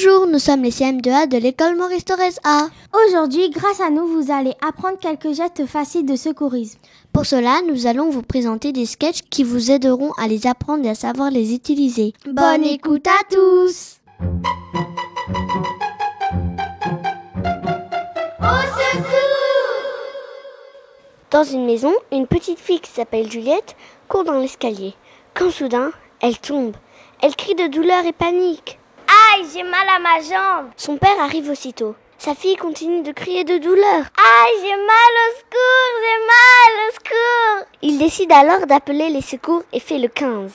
Bonjour, nous sommes les CM2A de l'école Maurice Torres A. Aujourd'hui, grâce à nous, vous allez apprendre quelques gestes faciles de secourisme. Pour cela, nous allons vous présenter des sketchs qui vous aideront à les apprendre et à savoir les utiliser. Bonne écoute à tous Dans une maison, une petite fille qui s'appelle Juliette court dans l'escalier. Quand soudain, elle tombe. Elle crie de douleur et panique. Aïe, j'ai mal à ma jambe. Son père arrive aussitôt. Sa fille continue de crier de douleur. Aïe, j'ai mal au secours, j'ai mal au secours. Il décide alors d'appeler les secours et fait le 15.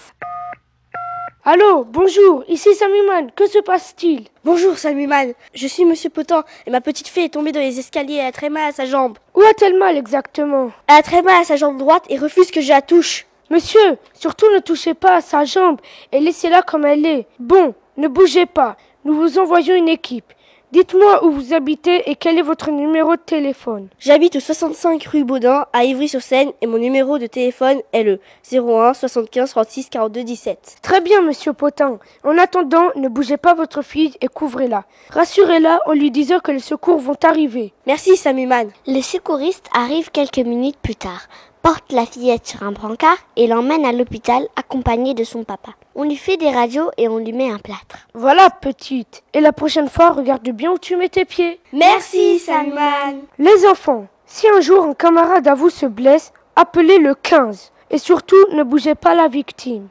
Allô, bonjour, ici Samiman, que se passe-t-il? Bonjour Samiman, je suis Monsieur Potin et ma petite fille est tombée dans les escaliers et a très mal à sa jambe. Où a-t-elle mal exactement? Elle a très mal à sa jambe droite et refuse que je la touche. Monsieur, surtout ne touchez pas à sa jambe et laissez-la comme elle est. Bon, ne bougez pas, nous vous envoyons une équipe. Dites-moi où vous habitez et quel est votre numéro de téléphone. J'habite au 65 rue Baudin à Ivry-sur-Seine et mon numéro de téléphone est le 01 75 36 42 17. Très bien, monsieur Potin. En attendant, ne bougez pas votre fille et couvrez-la. Rassurez-la en lui disant que les secours vont arriver. Merci Samiman. Les secouristes arrivent quelques minutes plus tard, portent la fillette sur un brancard et l'emmènent à l'hôpital accompagnée de son papa. On lui fait des radios et on lui met un plâtre. Voilà, petite. Et la prochaine fois, regarde bien où tu mets tes pieds. Merci, Samiman. Les enfants, si un jour un camarade à vous se blesse, appelez le 15. Et surtout, ne bougez pas la victime.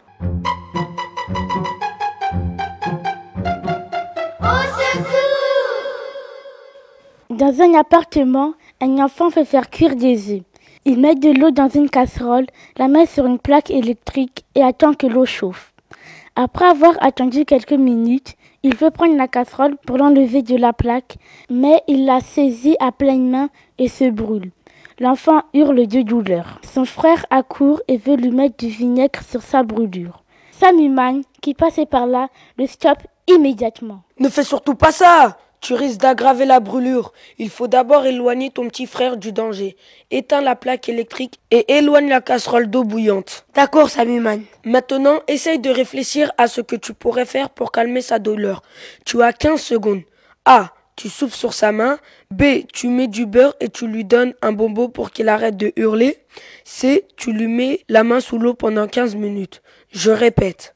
Dans un appartement, un enfant fait faire cuire des œufs. Il met de l'eau dans une casserole, la met sur une plaque électrique et attend que l'eau chauffe. Après avoir attendu quelques minutes, il veut prendre la casserole pour l'enlever de la plaque, mais il la saisit à pleine main et se brûle. L'enfant hurle de douleur. Son frère accourt et veut lui mettre du vinaigre sur sa brûlure. Samiman, qui passait par là, le stoppe immédiatement. Ne fais surtout pas ça tu risques d'aggraver la brûlure. Il faut d'abord éloigner ton petit frère du danger. Éteins la plaque électrique et éloigne la casserole d'eau bouillante. D'accord, Samiman. Maintenant, essaye de réfléchir à ce que tu pourrais faire pour calmer sa douleur. Tu as 15 secondes. A. Tu souffles sur sa main. B. Tu mets du beurre et tu lui donnes un bonbon pour qu'il arrête de hurler. C. Tu lui mets la main sous l'eau pendant 15 minutes. Je répète.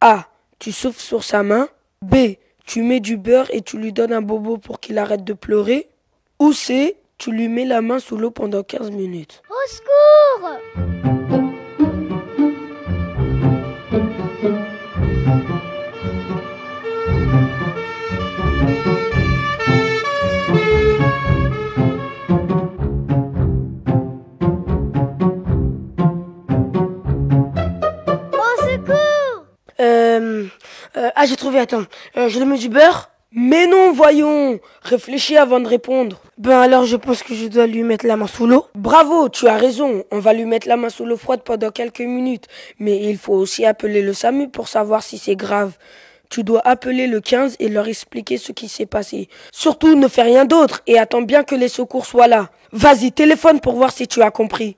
A. Tu souffles sur sa main. B tu mets du beurre et tu lui donnes un bobo pour qu'il arrête de pleurer. Ou c'est, tu lui mets la main sous l'eau pendant 15 minutes. Au secours ah, j'ai trouvé, attends. Euh, je lui mets du beurre Mais non, voyons Réfléchis avant de répondre. Ben alors, je pense que je dois lui mettre la main sous l'eau. Bravo, tu as raison. On va lui mettre la main sous l'eau froide pendant quelques minutes. Mais il faut aussi appeler le SAMU pour savoir si c'est grave. Tu dois appeler le 15 et leur expliquer ce qui s'est passé. Surtout, ne fais rien d'autre et attends bien que les secours soient là. Vas-y, téléphone pour voir si tu as compris.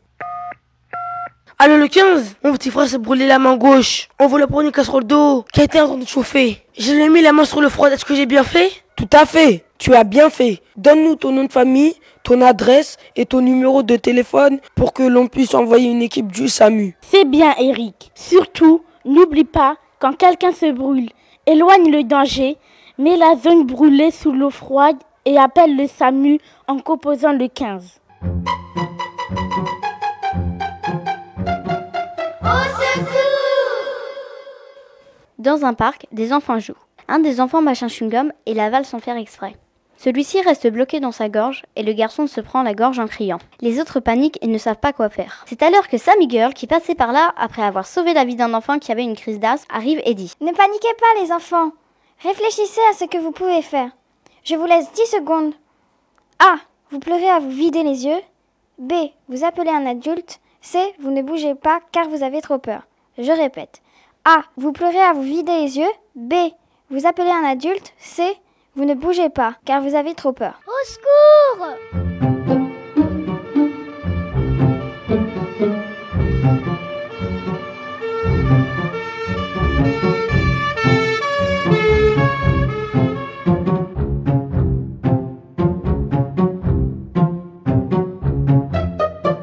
Allô le 15 Mon petit frère s'est brûlé la main gauche. On voulait prendre une casserole d'eau qui a été en train de chauffer. Je lui ai mis la main sur le froid. Est-ce que j'ai bien fait? Tout à fait. Tu as bien fait. Donne-nous ton nom de famille, ton adresse et ton numéro de téléphone pour que l'on puisse envoyer une équipe du SAMU. C'est bien, Eric. Surtout, n'oublie pas, quand quelqu'un se brûle, éloigne le danger, mets la zone brûlée sous l'eau froide et appelle le SAMU en composant le 15. Dans un parc, des enfants jouent. Un des enfants mâche un chewing-gum et l'avale sans faire exprès. Celui-ci reste bloqué dans sa gorge et le garçon se prend la gorge en criant. Les autres paniquent et ne savent pas quoi faire. C'est alors que Sammy Girl, qui passait par là après avoir sauvé la vie d'un enfant qui avait une crise d'asthme, arrive et dit Ne paniquez pas les enfants. Réfléchissez à ce que vous pouvez faire. Je vous laisse 10 secondes. A. Vous pleurez à vous vider les yeux. B. Vous appelez un adulte. C. Vous ne bougez pas car vous avez trop peur. Je répète. A. Vous pleurez à vous vider les yeux. B. Vous appelez un adulte. C. Vous ne bougez pas car vous avez trop peur. Au secours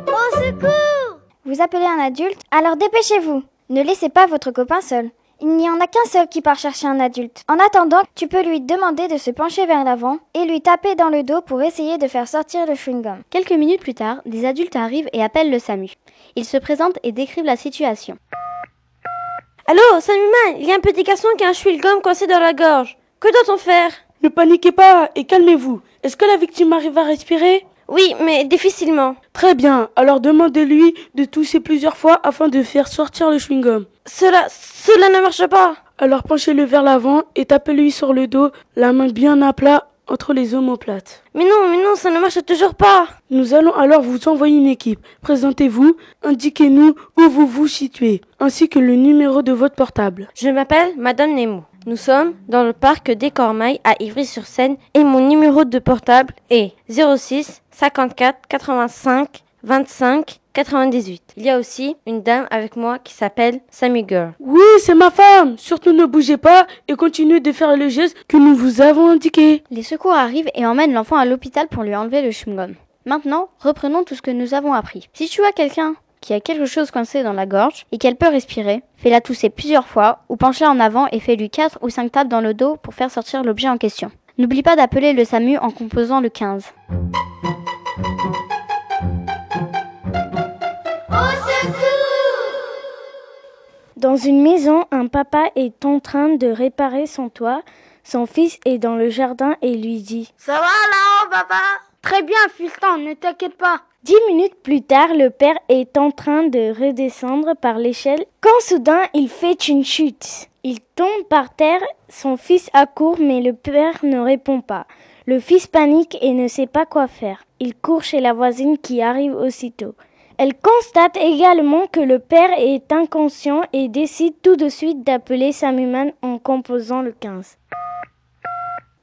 Au secours Vous appelez un adulte, alors dépêchez-vous. Ne laissez pas votre copain seul. Il n'y en a qu'un seul qui part chercher un adulte. En attendant, tu peux lui demander de se pencher vers l'avant et lui taper dans le dos pour essayer de faire sortir le chewing-gum. Quelques minutes plus tard, des adultes arrivent et appellent le SAMU. Ils se présentent et décrivent la situation. Allô, Samuman, il y a un petit garçon qui a un chewing-gum coincé dans la gorge. Que doit-on faire? Ne paniquez pas et calmez-vous. Est-ce que la victime arrive à respirer? Oui, mais difficilement. Très bien, alors demandez-lui de tousser plusieurs fois afin de faire sortir le chewing-gum. Cela, cela ne marche pas. Alors penchez-le vers l'avant et tapez-lui sur le dos, la main bien à plat entre les omoplates. Mais non, mais non, ça ne marche toujours pas. Nous allons alors vous envoyer une équipe. Présentez-vous, indiquez-nous où vous vous situez, ainsi que le numéro de votre portable. Je m'appelle Madame Nemo. Nous sommes dans le parc des Cormailles à Ivry-sur-Seine et mon numéro de portable est 06 54 85 25 98. Il y a aussi une dame avec moi qui s'appelle Sammy Girl. Oui, c'est ma femme. Surtout ne bougez pas et continuez de faire le geste que nous vous avons indiqué. Les secours arrivent et emmènent l'enfant à l'hôpital pour lui enlever le chewing-gum. Maintenant, reprenons tout ce que nous avons appris. Si tu as quelqu'un qui a quelque chose coincé dans la gorge et qu'elle peut respirer, fais-la tousser plusieurs fois ou penche-la en avant et fais-lui 4 ou 5 tapes dans le dos pour faire sortir l'objet en question. N'oublie pas d'appeler le SAMU en composant le 15. Dans une maison, un papa est en train de réparer son toit. Son fils est dans le jardin et lui dit Ça va là-haut, papa? Très bien, fiston, ne t'inquiète pas. Dix minutes plus tard, le père est en train de redescendre par l'échelle quand soudain il fait une chute. Il tombe par terre, son fils accourt mais le père ne répond pas. Le fils panique et ne sait pas quoi faire. Il court chez la voisine qui arrive aussitôt. Elle constate également que le père est inconscient et décide tout de suite d'appeler Samuman en composant le 15.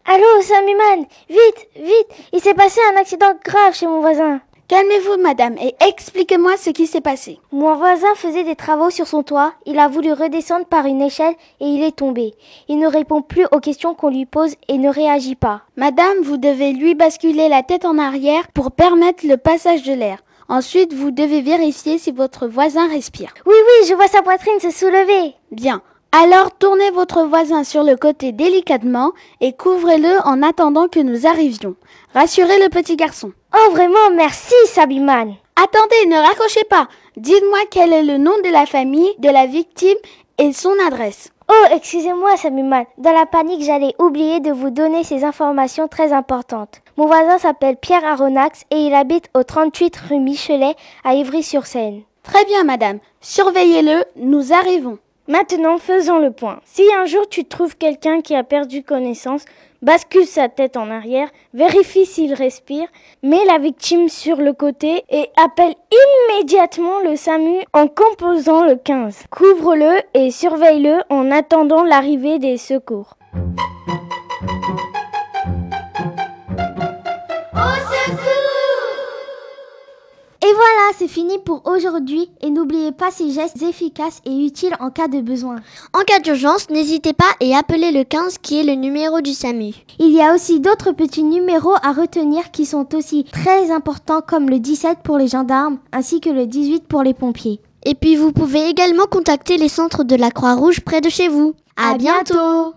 Allô, Samuman? Vite, vite Il s'est passé un accident grave chez mon voisin. Calmez-vous, madame, et expliquez-moi ce qui s'est passé. Mon voisin faisait des travaux sur son toit. Il a voulu redescendre par une échelle et il est tombé. Il ne répond plus aux questions qu'on lui pose et ne réagit pas. Madame, vous devez lui basculer la tête en arrière pour permettre le passage de l'air. Ensuite, vous devez vérifier si votre voisin respire. Oui, oui, je vois sa poitrine se soulever. Bien. Alors tournez votre voisin sur le côté délicatement et couvrez-le en attendant que nous arrivions. Rassurez le petit garçon. Oh vraiment, merci Sabiman. Attendez, ne raccrochez pas. Dites-moi quel est le nom de la famille de la victime et son adresse. Oh, excusez-moi, Samuman. Dans la panique, j'allais oublier de vous donner ces informations très importantes. Mon voisin s'appelle Pierre Aronax et il habite au 38 rue Michelet à Ivry-sur-Seine. Très bien, madame. Surveillez-le, nous arrivons. Maintenant, faisons le point. Si un jour tu trouves quelqu'un qui a perdu connaissance, bascule sa tête en arrière, vérifie s'il respire, mets la victime sur le côté et appelle immédiatement le SAMU en composant le 15. Couvre-le et surveille-le en attendant l'arrivée des secours. C'est fini pour aujourd'hui et n'oubliez pas ces gestes efficaces et utiles en cas de besoin. En cas d'urgence, n'hésitez pas et appelez le 15 qui est le numéro du SAMU. Il y a aussi d'autres petits numéros à retenir qui sont aussi très importants comme le 17 pour les gendarmes ainsi que le 18 pour les pompiers. Et puis vous pouvez également contacter les centres de la Croix-Rouge près de chez vous. À, bientôt.